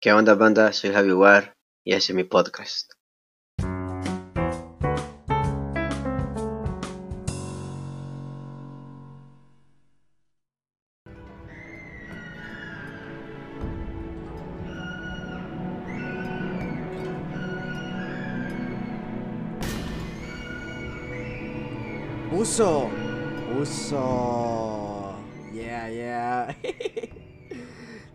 ¿Qué onda banda? Soy Javi War y ese es mi podcast. Uso, uso, yeah, yeah.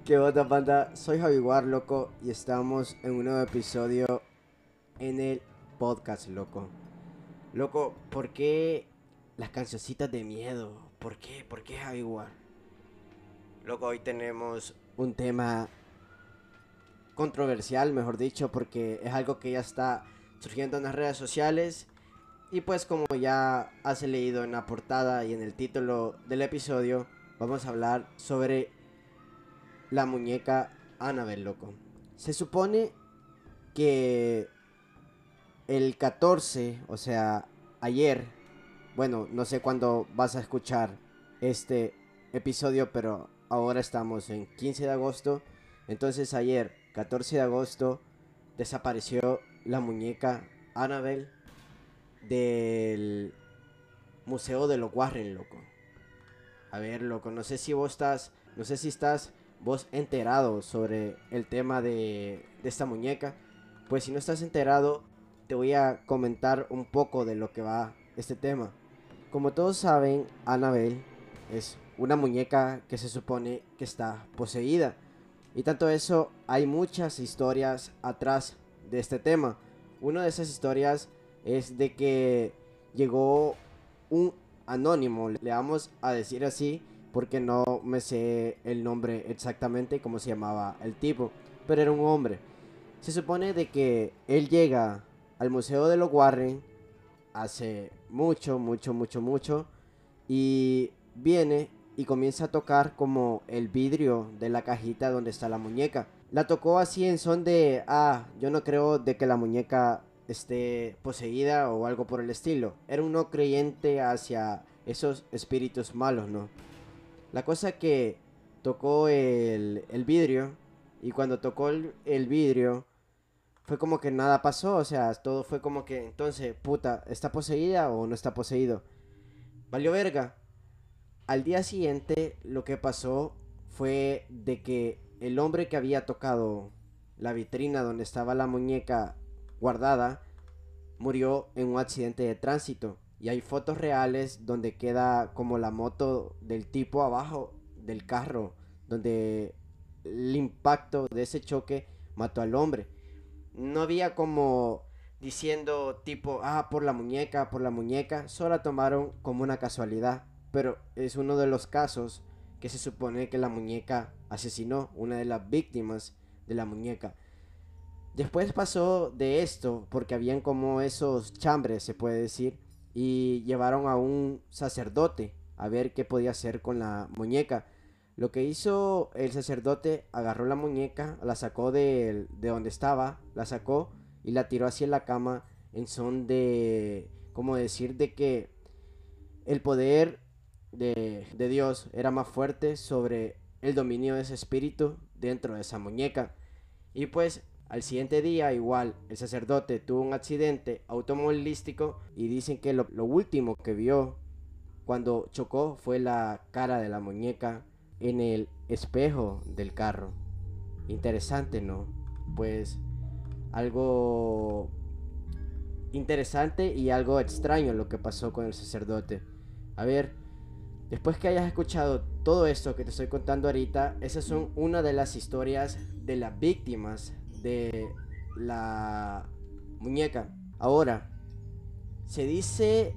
¿Qué onda, banda? Soy Javi War, loco, y estamos en un nuevo episodio en el podcast, loco. Loco, ¿por qué las cancioncitas de miedo? ¿Por qué? ¿Por qué Javi War? Loco, hoy tenemos un tema controversial, mejor dicho, porque es algo que ya está surgiendo en las redes sociales. Y pues como ya has leído en la portada y en el título del episodio, vamos a hablar sobre la muñeca Annabelle, loco. Se supone que el 14, o sea, ayer, bueno, no sé cuándo vas a escuchar este episodio, pero ahora estamos en 15 de agosto. Entonces ayer, 14 de agosto, desapareció la muñeca Annabelle del Museo de los Warren, loco. A ver, loco, no sé si vos estás, no sé si estás vos enterado sobre el tema de, esta muñeca. Pues si no estás enterado, te voy a comentar un poco de lo que va este tema. Como todos saben, Annabelle es una muñeca que se supone que está poseída. Y tanto eso, hay muchas historias atrás de este tema. Una de esas historias es de que llegó un anónimo, le vamos a decir así, porque no me sé el nombre exactamente cómo se llamaba el tipo, pero era un hombre. Se supone de que él llega al Museo de los Warren hace mucho, mucho, mucho, mucho y viene y comienza a tocar como el vidrio de la cajita donde está la muñeca. La tocó así en son de, ah, yo no creo de que la muñeca esté poseída o algo por el estilo. Era un no creyente hacia esos espíritus malos, ¿no? La cosa que tocó el, vidrio y cuando tocó el, el, vidrio fue como que nada pasó, o sea, todo fue como que entonces, puta, ¿está poseída o no está poseído? Valió verga. Al día siguiente lo que pasó fue de que el hombre que había tocado la vitrina donde estaba la muñeca guardada murió en un accidente de tránsito. Y hay fotos reales donde queda como la moto del tipo abajo del carro, donde el impacto de ese choque mató al hombre. No había como diciendo tipo, ah, por la muñeca, por la muñeca, solo la tomaron como una casualidad. Pero es uno de los casos que se supone que la muñeca asesinó, una de las víctimas de la muñeca. Después pasó de esto, porque habían como esos chambres, se puede decir, y llevaron a un sacerdote a ver qué podía hacer con la muñeca. Lo que hizo el sacerdote, agarró la muñeca, la sacó de, de donde estaba, la sacó y la tiró hacia la cama en son de, como decir, de que el poder de, de Dios era más fuerte sobre el dominio de ese espíritu dentro de esa muñeca. Y pues al siguiente día, igual, el sacerdote tuvo un accidente automovilístico y dicen que lo, último que vio cuando chocó fue la cara de la muñeca en el espejo del carro. Interesante, ¿no? Pues algo interesante y algo extraño lo que pasó con el sacerdote. A ver, después que hayas escuchado todo esto que te estoy contando ahorita, esas son una de las historias de las víctimas de la muñeca. Ahora, se dice,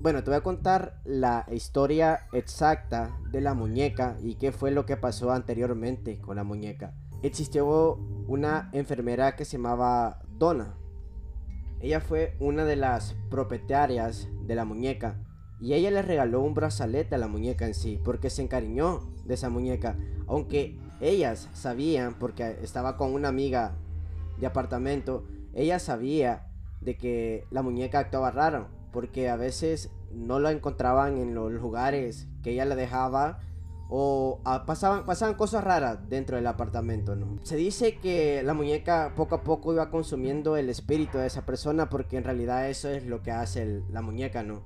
bueno, te voy a contar la historia exacta de la muñeca y qué fue lo que pasó anteriormente con la muñeca. Existió una enfermera que se llamaba Donna. Ella fue una de las propietarias de la muñeca y ella le regaló un brazalete a la muñeca en sí porque se encariñó de esa muñeca. Aunque ellas sabían, porque estaba con una amiga de apartamento, ella sabía de que la muñeca actuaba raro, porque a veces no la encontraban en los lugares que ella la dejaba o ah, pasaban, pasaban cosas raras dentro del apartamento. Se dice que la muñeca poco a poco iba consumiendo el espíritu de esa persona porque en realidad eso es lo que hace la muñeca, ¿no?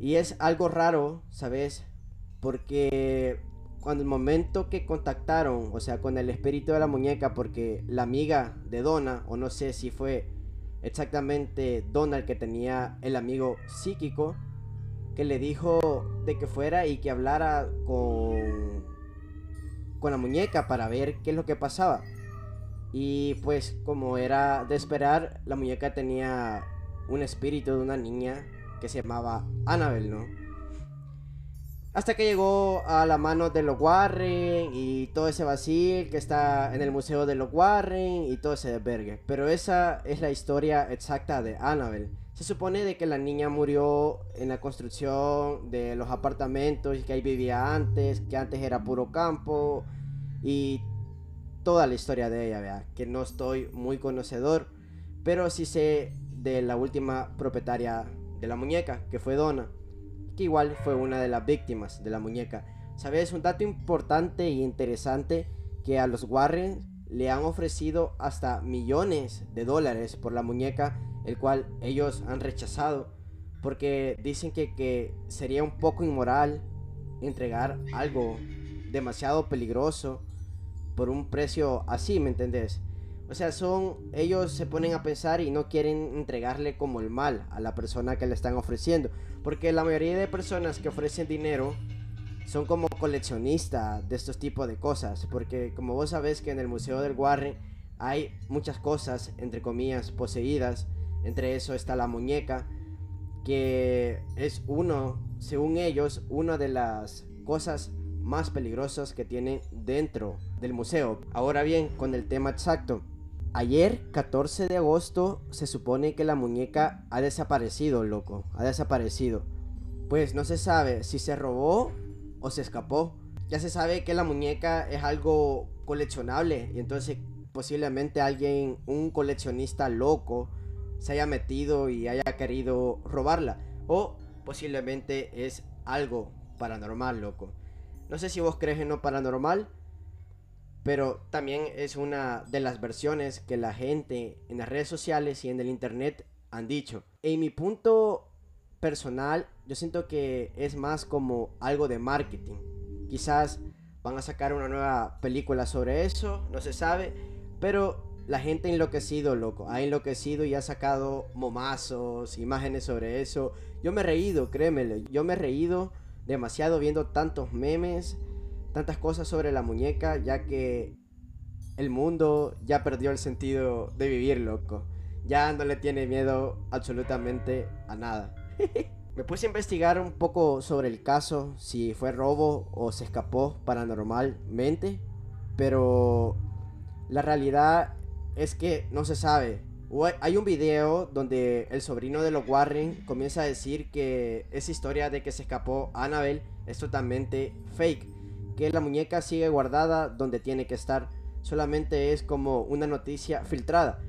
Y es algo raro, ¿sabes? Porque cuando el momento que contactaron, o sea, con el espíritu de la muñeca, porque la amiga de Donna, o no sé si fue exactamente Donna el que tenía el amigo psíquico, que le dijo de que fuera y que hablara con, con la muñeca para ver qué es lo que pasaba. Y pues como era de esperar, la muñeca tenía un espíritu de una niña que se llamaba Annabel, ¿no? Hasta que llegó a la mano de los Warren y todo ese vacío que está en el museo de los Warren y todo ese desvergue. Pero esa es la historia exacta de Annabel. Se supone de que la niña murió en la construcción de los apartamentos que ahí vivía antes, que antes era puro campo y toda la historia de ella, vea, que no estoy muy conocedor, pero sí sé de la última propietaria de la muñeca, que fue Donna, que igual fue una de las víctimas de la muñeca. ¿Sabes? Un dato importante e interesante que a los Warren le han ofrecido hasta millones de dólares por la muñeca el cual ellos han rechazado porque dicen que, sería un poco inmoral entregar algo demasiado peligroso por un precio así, ¿me entendés? O sea, son ellos se ponen a pensar y no quieren entregarle como el mal a la persona que le están ofreciendo, porque la mayoría de personas que ofrecen dinero son como coleccionistas de estos tipos de cosas, porque como vos sabés que en el Museo del Warren hay muchas cosas entre comillas poseídas entre eso está la muñeca, que es uno, según ellos, una de las cosas más peligrosas que tienen dentro del museo. Ahora bien, con el tema exacto. Ayer, 14 de agosto, se supone que la muñeca ha desaparecido, loco. Ha desaparecido. Pues no se sabe si se robó o se escapó. Ya se sabe que la muñeca es algo coleccionable y entonces posiblemente alguien, un coleccionista loco, se haya metido y haya querido robarla. O posiblemente es algo paranormal, loco. No sé si vos crees en lo paranormal, pero también es una de las versiones que la gente en las redes sociales y en el internet han dicho. En mi punto personal, yo siento que es más como algo de marketing. Quizás van a sacar una nueva película sobre eso, no se sabe, pero la gente ha enloquecido, loco. Ha enloquecido y ha sacado momazos, imágenes sobre eso. Yo me he reído, créemelo. Yo me he reído demasiado viendo tantos memes, tantas cosas sobre la muñeca, ya que el mundo ya perdió el sentido de vivir, loco. Ya no le tiene miedo absolutamente a nada. me puse a investigar un poco sobre el caso, si fue robo o se escapó paranormalmente, pero la realidad es que no se sabe. Hay un video donde el sobrino de los Warren comienza a decir que esa historia de que se escapó Annabelle es totalmente fake. Que la muñeca sigue guardada donde tiene que estar. Solamente es como una noticia filtrada.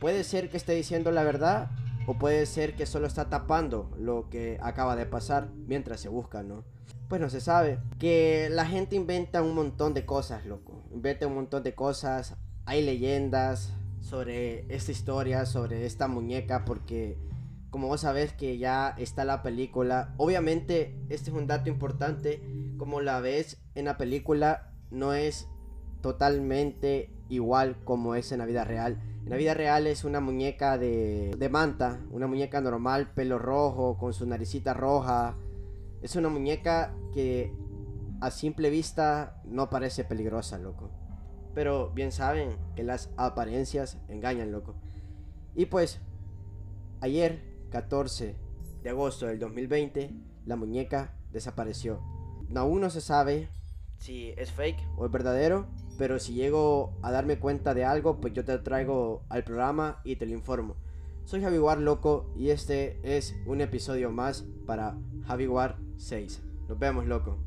Puede ser que esté diciendo la verdad o puede ser que solo está tapando lo que acaba de pasar mientras se busca, ¿no? Pues no se sabe. Que la gente inventa un montón de cosas, loco. Inventa un montón de cosas hay leyendas sobre esta historia, sobre esta muñeca, porque como vos sabés que ya está la película, obviamente este es un dato importante, como la ves en la película no es totalmente igual como es en la vida real. En la vida real es una muñeca de, manta, una muñeca normal, pelo rojo, con su naricita roja. Es una muñeca que a simple vista no parece peligrosa, loco. Pero bien saben que las apariencias engañan, loco. Y pues, ayer, 14 de agosto del 2020, la muñeca desapareció. Aún no se sabe si es fake o es verdadero, pero si llego a darme cuenta de algo, pues yo te traigo al programa y te lo informo. Soy Javi War Loco y este es un episodio más para Javi War 6. Nos vemos, loco.